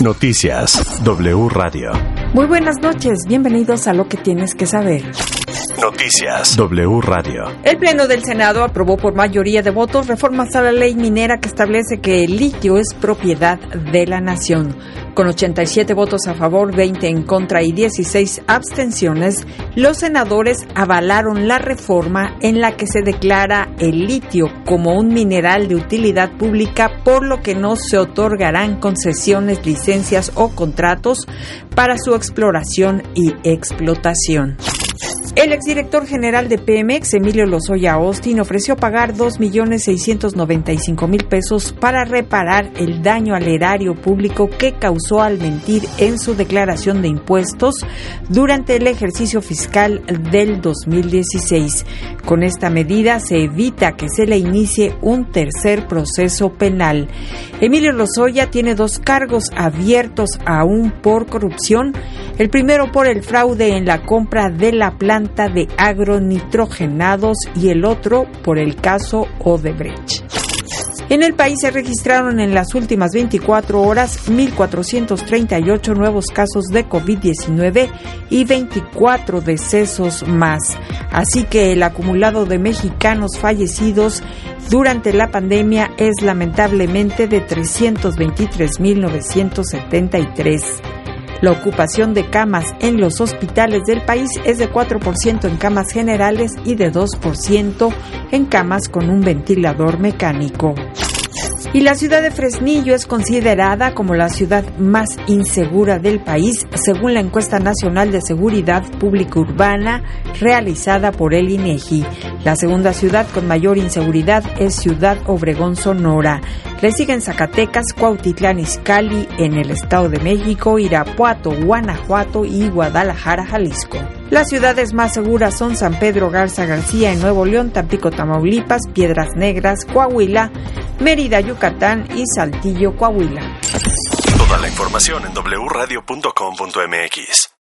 Noticias W Radio. Muy buenas noches, bienvenidos a lo que tienes que saber. Noticias W Radio. El Pleno del Senado aprobó por mayoría de votos reformas a la ley minera que establece que el litio es propiedad de la nación. Con 87 votos a favor, 20 en contra y 16 abstenciones, los senadores avalaron la reforma en la que se declara el litio como un mineral de utilidad pública, por lo que no se otorgarán concesiones, licencias o contratos para su exploración y explotación. El exdirector general de Pemex, Emilio Lozoya Austin, ofreció pagar 2.695.000 pesos para reparar el daño al erario público que causó al mentir en su declaración de impuestos durante el ejercicio fiscal del 2016. Con esta medida se evita que se le inicie un tercer proceso penal. Emilio Lozoya tiene dos cargos abiertos aún por corrupción. El primero por el fraude en la compra de la planta de agronitrogenados y el otro por el caso Odebrecht. En el país se registraron en las últimas 24 horas 1.438 nuevos casos de COVID-19 y 24 decesos más. Así que el acumulado de mexicanos fallecidos durante la pandemia es lamentablemente de 323.973. La ocupación de camas en los hospitales del país es de 4% en camas generales y de 2% en camas con un ventilador mecánico. Y la ciudad de Fresnillo es considerada como la ciudad más insegura del país, según la encuesta nacional de seguridad pública urbana realizada por el INEGI. La segunda ciudad con mayor inseguridad es Ciudad Obregón, Sonora. Le siguen Zacatecas, Cuautitlán Izcalli en el Estado de México, Irapuato, Guanajuato y Guadalajara, Jalisco. Las ciudades más seguras son San Pedro Garza García en Nuevo León, Tampico, Tamaulipas, Piedras Negras, Coahuila, Mérida, Yucatán y Saltillo, Coahuila. Toda la información en wradio.com.mx.